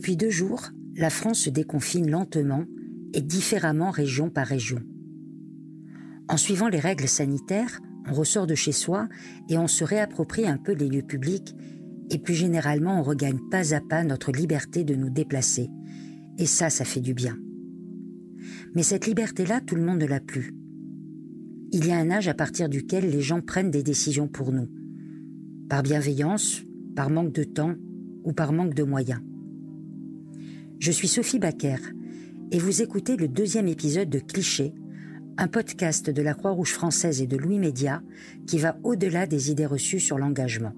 Depuis deux jours, la France se déconfine lentement et différemment région par région. En suivant les règles sanitaires, on ressort de chez soi et on se réapproprie un peu les lieux publics et plus généralement on regagne pas à pas notre liberté de nous déplacer. Et ça, ça fait du bien. Mais cette liberté-là, tout le monde ne l'a plus. Il y a un âge à partir duquel les gens prennent des décisions pour nous. Par bienveillance, par manque de temps ou par manque de moyens. Je suis Sophie Baker et vous écoutez le deuxième épisode de Cliché, un podcast de la Croix-Rouge française et de Louis Média qui va au-delà des idées reçues sur l'engagement.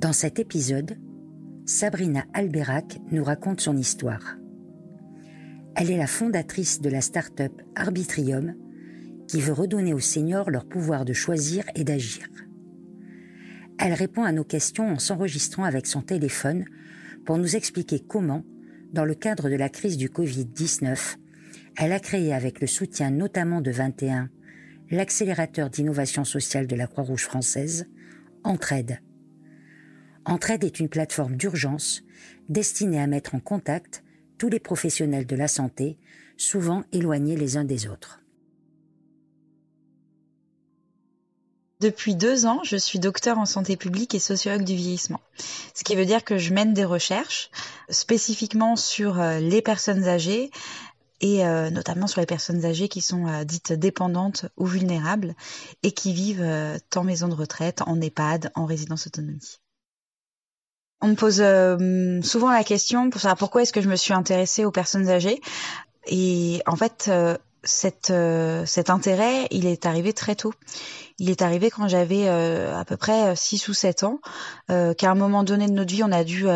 Dans cet épisode, Sabrina Alberac nous raconte son histoire. Elle est la fondatrice de la start-up Arbitrium qui veut redonner aux seniors leur pouvoir de choisir et d'agir. Elle répond à nos questions en s'enregistrant avec son téléphone pour nous expliquer comment, dans le cadre de la crise du Covid-19, elle a créé avec le soutien notamment de 21 l'accélérateur d'innovation sociale de la Croix-Rouge française, Entraide. Entraide est une plateforme d'urgence destinée à mettre en contact tous les professionnels de la santé, souvent éloignés les uns des autres. Depuis deux ans, je suis docteur en santé publique et sociologue du vieillissement. Ce qui veut dire que je mène des recherches spécifiquement sur euh, les personnes âgées et euh, notamment sur les personnes âgées qui sont euh, dites dépendantes ou vulnérables et qui vivent en maison de retraite, en EHPAD, en résidence autonomie. On me pose souvent la question pour savoir pourquoi est-ce que je me suis intéressée aux personnes âgées. Et en fait, euh, cet intérêt, il est arrivé très tôt. Il est arrivé quand j'avais à peu près 6 ou 7 ans, qu'à un moment donné de notre vie, on a dû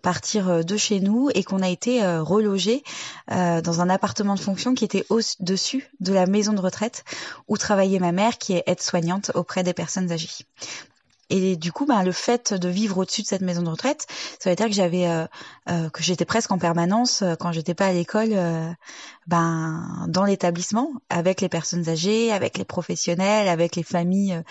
partir de chez nous et qu'on a été relogé dans un appartement de fonction qui était au-dessus de la maison de retraite où travaillait ma mère qui est aide-soignante auprès des personnes âgées. Et du coup, ben, le fait de vivre au-dessus de cette maison de retraite, ça veut dire que j'avais, euh, euh, que j'étais presque en permanence euh, quand j'étais pas à l'école, ben dans l'établissement avec les personnes âgées, avec les professionnels, avec les familles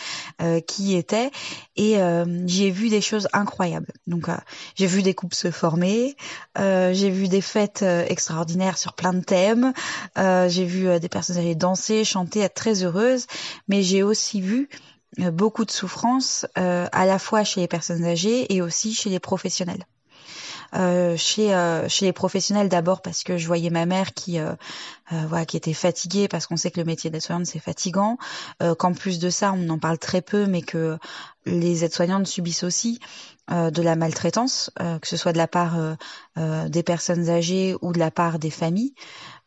qui y étaient, et j'ai vu des choses incroyables. Donc, j'ai vu des couples se former, j'ai vu des fêtes extraordinaires sur plein de thèmes, j'ai vu des personnes âgées danser, chanter, être très heureuses, mais j'ai aussi vu euh, beaucoup de souffrance euh, à la fois chez les personnes âgées et aussi chez les professionnels. Euh, chez euh, les professionnels d'abord parce que je voyais ma mère qui euh, voilà qui était fatiguée parce qu'on sait que le métier d'aide-soignante c'est fatigant qu'en plus de ça on en parle très peu mais que les aides-soignantes subissent aussi de la maltraitance que ce soit de la part des personnes âgées ou de la part des familles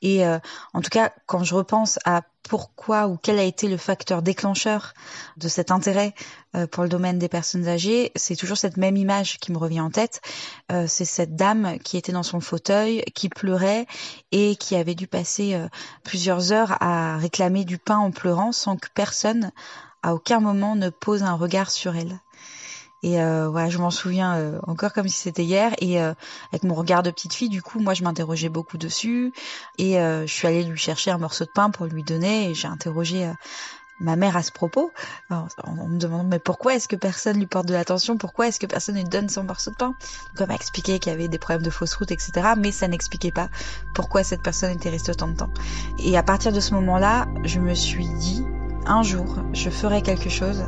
et euh, en tout cas, quand je repense à pourquoi ou quel a été le facteur déclencheur de cet intérêt euh, pour le domaine des personnes âgées, c'est toujours cette même image qui me revient en tête. Euh, c'est cette dame qui était dans son fauteuil, qui pleurait et qui avait dû passer plusieurs heures à réclamer du pain en pleurant sans que personne à aucun moment ne pose un regard sur elle. Et euh, voilà, je m'en souviens euh, encore comme si c'était hier. Et euh, avec mon regard de petite fille, du coup, moi, je m'interrogeais beaucoup dessus. Et je suis allée lui chercher un morceau de pain pour lui donner. Et j'ai interrogé ma mère à ce propos. en me demandant mais pourquoi est-ce que personne lui porte de l'attention? Pourquoi est-ce que personne lui donne son morceau de pain? Donc elle m'a expliqué qu'il y avait des problèmes de fausse route, etc. Mais ça n'expliquait pas pourquoi cette personne était restée autant de temps. Et à partir de ce moment-là, je me suis dit un jour, je ferai quelque chose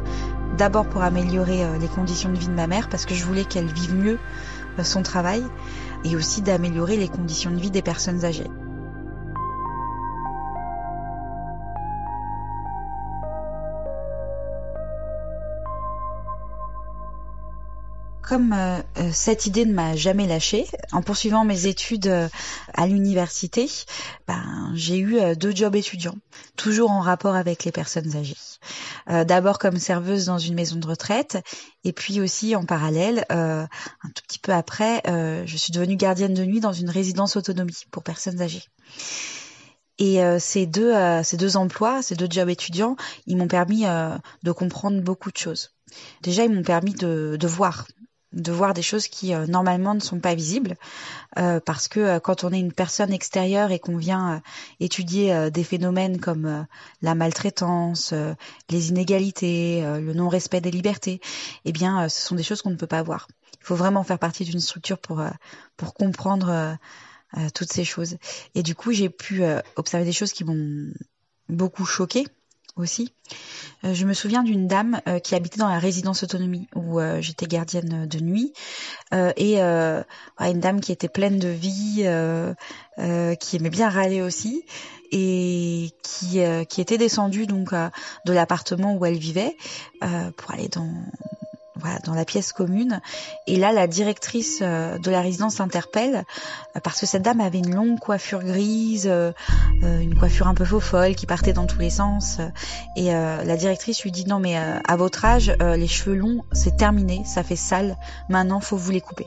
D'abord pour améliorer euh, les conditions de vie de ma mère parce que je voulais qu'elle vive mieux euh, son travail et aussi d'améliorer les conditions de vie des personnes âgées. Comme euh, euh, cette idée ne m'a jamais lâchée, en poursuivant mes études euh, à l'université, ben, j'ai eu deux jobs étudiants, toujours en rapport avec les personnes âgées. D'abord comme serveuse dans une maison de retraite, et puis aussi en parallèle, un tout petit peu après, je suis devenue gardienne de nuit dans une résidence autonomie pour personnes âgées. Et ces deux ces deux emplois, ces deux jobs étudiants, ils m'ont permis de comprendre beaucoup de choses. Déjà, ils m'ont permis de, de voir de voir des choses qui euh, normalement ne sont pas visibles euh, parce que euh, quand on est une personne extérieure et qu'on vient étudier des phénomènes comme la maltraitance, les inégalités, le non-respect des libertés, eh bien ce sont des choses qu'on ne peut pas voir. Il faut vraiment faire partie d'une structure pour pour comprendre toutes ces choses. Et du coup, j'ai pu observer des choses qui m'ont beaucoup choquée aussi. Euh, je me souviens d'une dame euh, qui habitait dans la résidence autonomie où euh, j'étais gardienne de nuit et une dame qui était pleine de vie, qui aimait bien râler aussi et qui qui était descendue donc de l'appartement où elle vivait pour aller dans dans la pièce commune. Et là, la directrice euh, de la résidence interpelle euh, parce que cette dame avait une longue coiffure grise, euh, une coiffure un peu faux folle qui partait dans tous les sens. Et la directrice lui dit non mais à votre âge, les cheveux longs, c'est terminé, ça fait sale. Maintenant, faut vous les couper.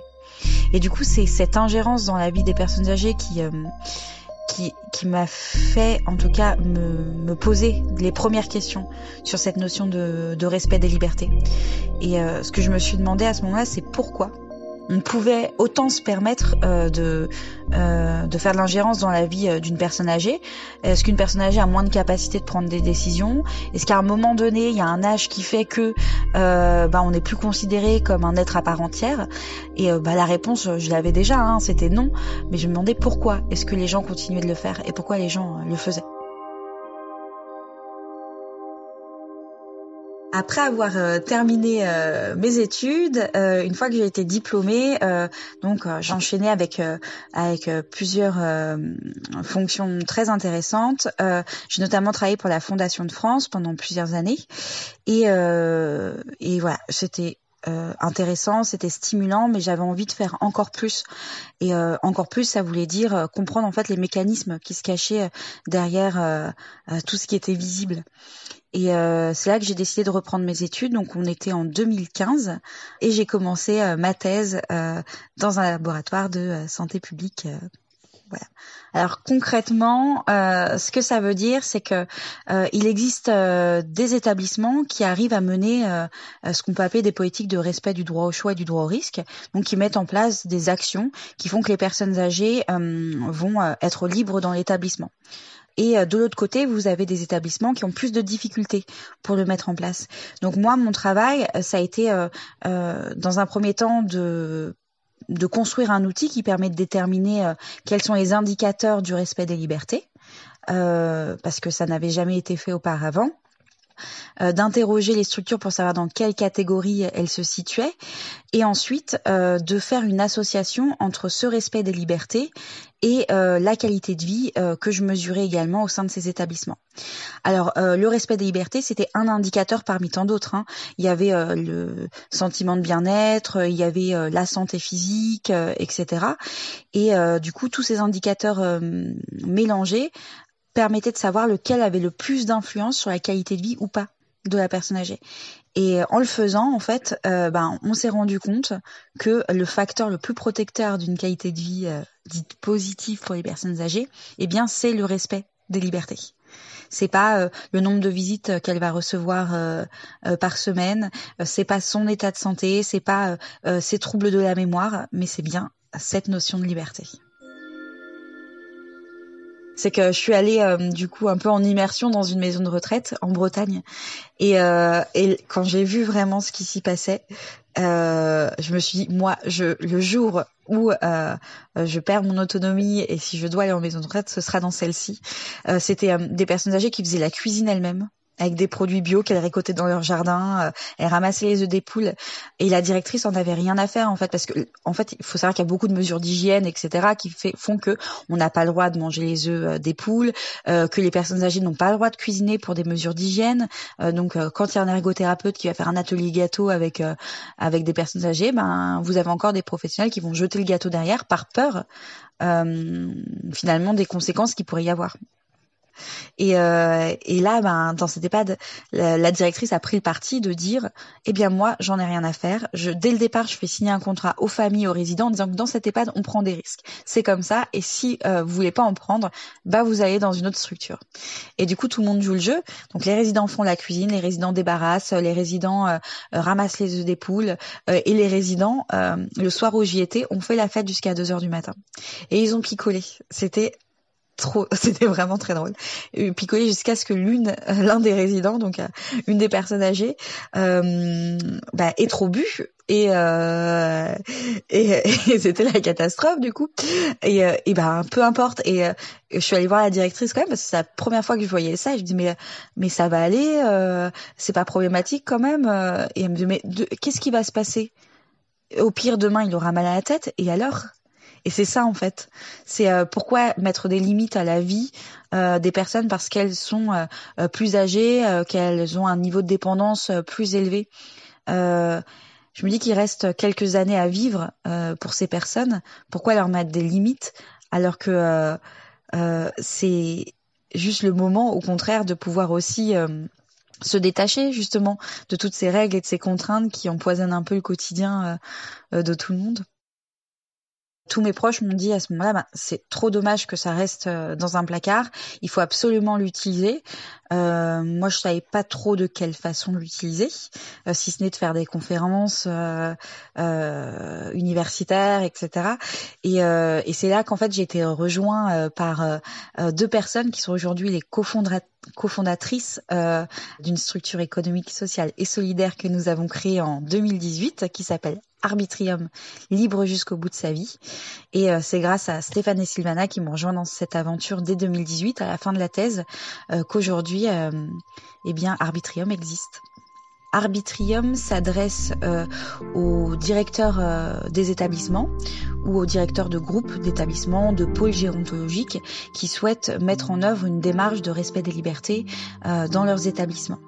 Et du coup, c'est cette ingérence dans la vie des personnes âgées qui qui, m'a fait en tout cas me, poser les premières questions sur cette notion de, de respect des libertés. Et euh, ce que je me suis demandé à ce moment-là, c'est pourquoi on pouvait autant se permettre euh, de, euh, de faire de l'ingérence dans la vie euh, d'une personne âgée Est-ce qu'une personne âgée a moins de capacité de prendre des décisions? Est-ce qu'à un moment donné, il y a un âge qui fait que bah, on n'est plus considéré comme un être à part entière? Et bah, la réponse, je l'avais déjà, hein, c'était non. Mais je me demandais pourquoi est-ce que les gens continuaient de le faire et pourquoi les gens le faisaient. Après avoir euh, terminé euh, mes études, euh, une fois que j'ai été diplômée, donc j'enchaînais avec avec plusieurs fonctions très intéressantes. j'ai notamment travaillé pour la Fondation de France pendant plusieurs années, et et voilà, c'était intéressant, c'était stimulant, mais j'avais envie de faire encore plus. Et encore plus, ça voulait dire comprendre en fait les mécanismes qui se cachaient derrière tout ce qui était visible. Et euh, c'est là que j'ai décidé de reprendre mes études. Donc on était en 2015 et j'ai commencé euh, ma thèse euh, dans un laboratoire de santé publique. Voilà. Alors concrètement, ce que ça veut dire, c'est que il existe des établissements qui arrivent à mener ce qu'on peut appeler des politiques de respect du droit au choix et du droit au risque, donc qui mettent en place des actions qui font que les personnes âgées vont être libres dans l'établissement. Et euh, de l'autre côté, vous avez des établissements qui ont plus de difficultés pour le mettre en place. Donc moi, mon travail, euh, ça a été euh, dans un premier temps de de construire un outil qui permet de déterminer quels sont les indicateurs du respect des libertés, parce que ça n'avait jamais été fait auparavant. Euh, d'interroger les structures pour savoir dans quelle catégorie elles se situaient, et ensuite euh, de faire une association entre ce respect des libertés et euh, la qualité de vie que je mesurais également au sein de ces établissements. Alors le respect des libertés, c'était un indicateur parmi tant d'autres. Hein. Il y avait le sentiment de bien-être, il y avait la santé physique, etc. Et du coup, tous ces indicateurs mélangés permettait de savoir lequel avait le plus d'influence sur la qualité de vie ou pas de la personne âgée. Et euh, en le faisant, en fait, euh, ben, on s'est rendu compte que le facteur le plus protecteur d'une qualité de vie euh, dite positive pour les personnes âgées, eh bien, c'est le respect des libertés. C'est pas le nombre de visites qu'elle va recevoir par semaine, c'est pas son état de santé, c'est pas ses troubles de la mémoire, mais c'est bien cette notion de liberté c'est que je suis allée euh, du coup un peu en immersion dans une maison de retraite en Bretagne et, euh, et quand j'ai vu vraiment ce qui s'y passait, euh, je me suis dit moi je le jour où euh, je perds mon autonomie et si je dois aller en maison de retraite, ce sera dans celle-ci. Euh, C'était des personnes âgées qui faisaient la cuisine elles-mêmes avec des produits bio qu'elle récoltait dans leur jardin. Euh, elle ramassait les œufs des poules et la directrice en avait rien à faire en fait parce que en fait il faut savoir qu'il y a beaucoup de mesures d'hygiène etc qui font que on n'a pas le droit de manger les œufs euh, des poules, euh, que les personnes âgées n'ont pas le droit de cuisiner pour des mesures d'hygiène. donc quand il y a un ergothérapeute qui va faire un atelier gâteau avec avec des personnes âgées, ben vous avez encore des professionnels qui vont jeter le gâteau derrière par peur finalement des conséquences qu'il pourrait y avoir. Et, euh, et là, ben, dans cet EHPAD, la, la, directrice a pris le parti de dire, eh bien moi, j'en ai rien à faire. Je, dès le départ, je fais signer un contrat aux familles, aux résidents, en disant que dans cet EHPAD, on prend des risques. C'est comme ça. Et si euh, vous voulez pas en prendre, bah vous allez dans une autre structure. Et du coup, tout le monde joue le jeu. Donc les résidents font la cuisine, les résidents débarrassent, les résidents euh, ramassent les œufs des poules, euh, et les résidents, euh, le soir où j'y étais, ont fait la fête jusqu'à 2 heures du matin. Et ils ont picolé. C'était c'était vraiment très drôle. Picolé jusqu'à ce que l'une, l'un des résidents, donc euh, une des personnes âgées, euh, bah, ait trop bu et euh, et, c'était la catastrophe du coup. Et, euh, et ben peu importe. Et euh, je suis allée voir la directrice quand même parce que c'est la première fois que je voyais ça. Et je dis mais mais ça va aller euh, c'est pas problématique quand même et elle me dit mais qu'est-ce qui va se passer? Au pire demain il aura mal à la tête. Et alors? Et c'est ça en fait. C'est euh, pourquoi mettre des limites à la vie euh, des personnes parce qu'elles sont euh, plus âgées, qu'elles ont un niveau de dépendance plus élevé. je me dis qu'il reste quelques années à vivre pour ces personnes. Pourquoi leur mettre des limites alors que c'est juste le moment, au contraire, de pouvoir aussi se détacher justement de toutes ces règles et de ces contraintes qui empoisonnent un peu le quotidien de tout le monde tous mes proches m'ont dit à ce moment-là, bah, c'est trop dommage que ça reste euh, dans un placard. Il faut absolument l'utiliser. Euh, moi, je savais pas trop de quelle façon l'utiliser, euh, si ce n'est de faire des conférences euh, euh universitaires, etc. Et, et c'est là qu'en fait j'ai été rejoint par deux personnes qui sont aujourd'hui les cofondatrices d'une structure économique, sociale et solidaire que nous avons créée en 2018, qui s'appelle Arbitrium, libre jusqu'au bout de sa vie. Et c'est grâce à Stéphane et Sylvana qui m'ont rejoint dans cette aventure dès 2018, à la fin de la thèse, qu'aujourd'hui euh, eh bien, Arbitrium existe. Arbitrium s'adresse euh, aux directeurs euh, des établissements ou aux directeurs de groupes d'établissements, de pôles gérontologiques qui souhaitent mettre en œuvre une démarche de respect des libertés dans leurs établissements.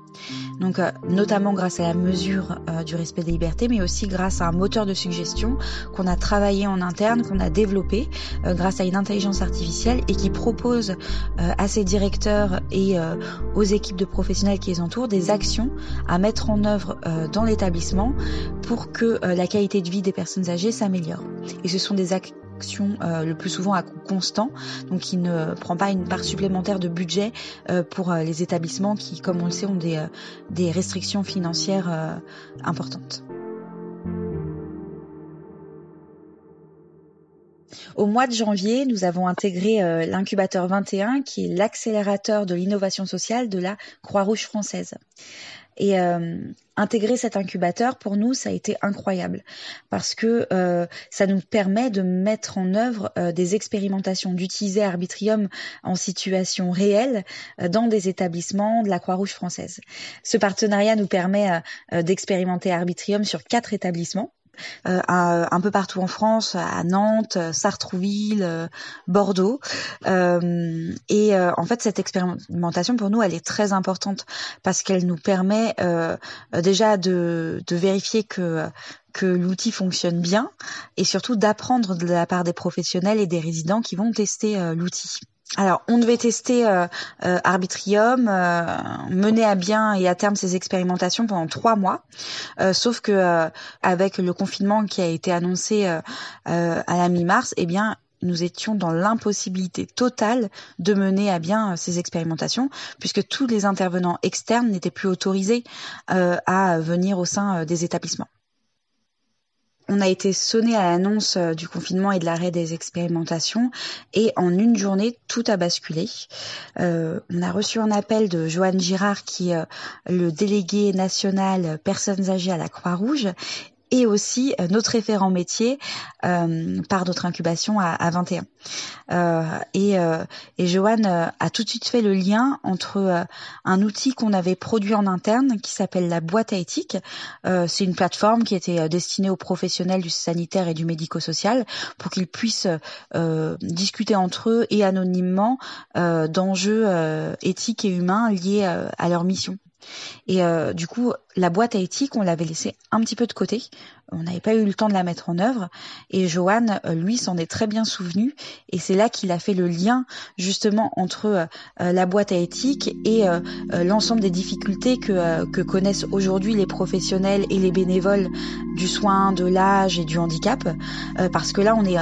Donc, euh, notamment grâce à la mesure euh, du respect des libertés, mais aussi grâce à un moteur de suggestion qu'on a travaillé en interne, qu'on a développé euh, grâce à une intelligence artificielle et qui propose à ses directeurs et aux équipes de professionnels qui les entourent des actions à mettre en œuvre dans l'établissement pour que la qualité de vie des personnes âgées s'améliore. Et ce sont des euh, le plus souvent à coût constant, donc qui ne prend pas une part supplémentaire de budget euh, pour euh, les établissements qui, comme on le sait, ont des restrictions financières importantes. Au mois de janvier, nous avons intégré l'incubateur 21, qui est l'accélérateur de l'innovation sociale de la Croix-Rouge française. Et euh, intégrer cet incubateur, pour nous, ça a été incroyable parce que euh, ça nous permet de mettre en œuvre euh, des expérimentations, d'utiliser Arbitrium en situation réelle dans des établissements de la Croix-Rouge française. Ce partenariat nous permet d'expérimenter Arbitrium sur quatre établissements euh, un peu partout en France, à Nantes, Sartrouville, euh, Bordeaux. Euh, et en fait, cette expérimentation pour nous, elle est très importante parce qu'elle nous permet déjà de, vérifier que l'outil fonctionne bien et surtout d'apprendre de la part des professionnels et des résidents qui vont tester l'outil. Alors, on devait tester euh, euh, Arbitrium, euh, mener à bien et à terme ces expérimentations pendant trois mois. sauf que avec le confinement qui a été annoncé à la mi-mars, eh bien, nous étions dans l'impossibilité totale de mener à bien ces expérimentations, puisque tous les intervenants externes n'étaient plus autorisés à venir au sein des établissements. On a été sonné à l'annonce euh, du confinement et de l'arrêt des expérimentations et en une journée, tout a basculé. Euh, on a reçu un appel de Joanne Girard qui est euh, le délégué national personnes âgées à la Croix-Rouge et aussi euh, notre référent métier euh, par notre incubation à, à 21. Euh, et, euh, et Joanne a tout de suite fait le lien entre un outil qu'on avait produit en interne qui s'appelle la boîte à éthique. C'est une plateforme qui était destinée aux professionnels du sanitaire et du médico-social pour qu'ils puissent discuter entre eux et anonymement d'enjeux éthiques et humains liés à leur mission. Et euh, du coup, la boîte à éthique, on l'avait laissée un petit peu de côté. On n'avait pas eu le temps de la mettre en œuvre. Et Johan, euh, lui, s'en est très bien souvenu. Et c'est là qu'il a fait le lien justement entre euh, la boîte à éthique et l'ensemble des difficultés que, que connaissent aujourd'hui les professionnels et les bénévoles du soin, de l'âge et du handicap. parce que là, on est,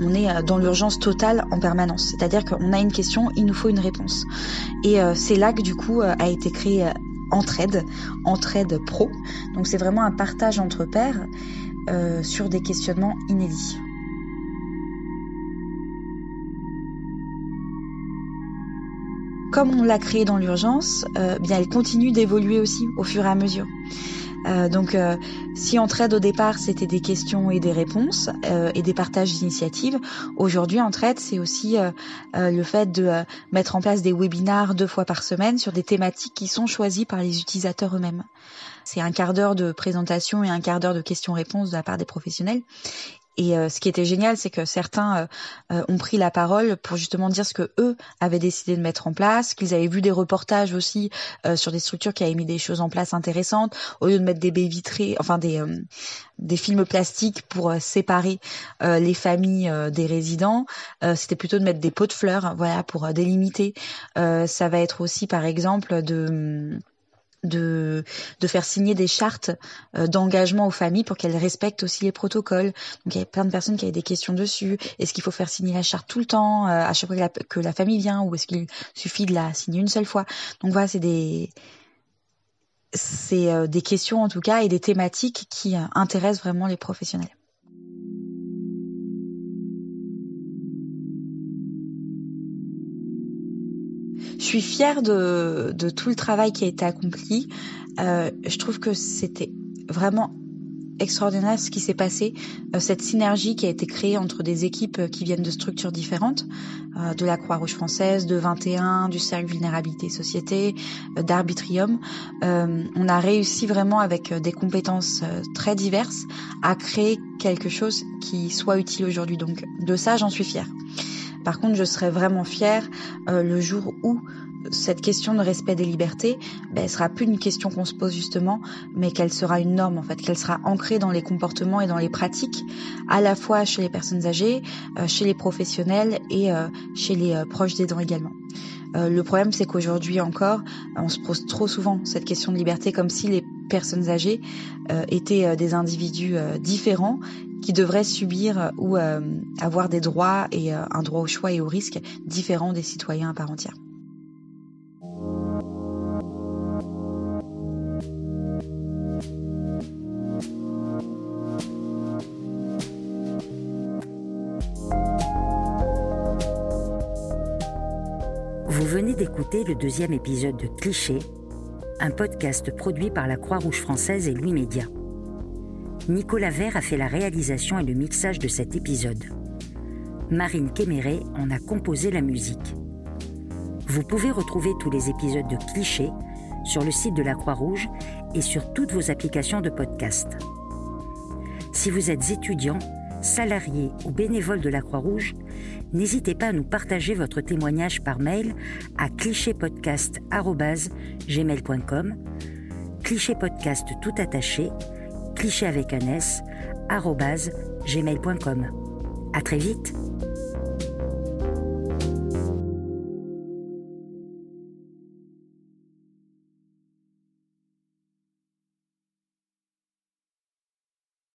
on est dans l'urgence totale en permanence. C'est-à-dire qu'on a une question, il nous faut une réponse. Et c'est là que du coup a été créé entraide, entraide pro. Donc c'est vraiment un partage entre pairs euh, sur des questionnements inédits. Comme on l'a créé dans l'urgence, euh, bien elle continue d'évoluer aussi au fur et à mesure. Euh, donc, euh, si Entraide au départ c'était des questions et des réponses euh, et des partages d'initiatives, aujourd'hui Entraide c'est aussi le fait de mettre en place des webinars deux fois par semaine sur des thématiques qui sont choisies par les utilisateurs eux-mêmes. C'est un quart d'heure de présentation et un quart d'heure de questions-réponses de la part des professionnels. Et euh, ce qui était génial, c'est que certains euh, euh, ont pris la parole pour justement dire ce que eux avaient décidé de mettre en place, qu'ils avaient vu des reportages aussi sur des structures qui avaient mis des choses en place intéressantes, au lieu de mettre des baies vitrées, enfin des des films plastiques pour séparer les familles des résidents, c'était plutôt de mettre des pots de fleurs, voilà, pour délimiter. ça va être aussi, par exemple, de de, de faire signer des chartes euh, d'engagement aux familles pour qu'elles respectent aussi les protocoles. Donc il y a plein de personnes qui avaient des questions dessus. Est-ce qu'il faut faire signer la charte tout le temps, euh, à chaque fois que la, famille vient, ou est-ce qu'il suffit de la signer une seule fois? Donc voilà, c'est des c'est euh, des questions en tout cas et des thématiques qui intéressent vraiment les professionnels. Suis fière de, tout le travail qui a été accompli. Euh, je trouve que c'était vraiment extraordinaire ce qui s'est passé, euh, cette synergie qui a été créée entre des équipes euh, qui viennent de structures différentes, de la Croix-Rouge française, de 21, du Cercle Vulnérabilité Société, d'Arbitrium. on a réussi vraiment avec des compétences très diverses à créer quelque chose qui soit utile aujourd'hui. Donc de ça, j'en suis fière. Par contre, je serais vraiment fière euh, le jour où cette question de respect des libertés, ben, sera plus une question qu'on se pose justement, mais qu'elle sera une norme en fait, qu'elle sera ancrée dans les comportements et dans les pratiques, à la fois chez les personnes âgées, euh, chez les professionnels et euh, chez les proches des dents également. le problème, c'est qu'aujourd'hui encore, on se pose trop souvent cette question de liberté comme si les personnes âgées étaient des individus différents qui devraient subir ou euh, avoir des droits et euh, un droit au choix et au risque différents des citoyens à part entière. Vous venez d'écouter le deuxième épisode de Cliché, un podcast produit par la Croix-Rouge française et Louis Média. Nicolas Vert a fait la réalisation et le mixage de cet épisode. Marine Kéméré en a composé la musique. Vous pouvez retrouver tous les épisodes de Clichés sur le site de la Croix-Rouge et sur toutes vos applications de podcast. Si vous êtes étudiant, salarié ou bénévole de la Croix-Rouge, n'hésitez pas à nous partager votre témoignage par mail à clichépodcast.gmail.com clichépodcast tout attaché cliché avec un S, gmail.com. À très vite!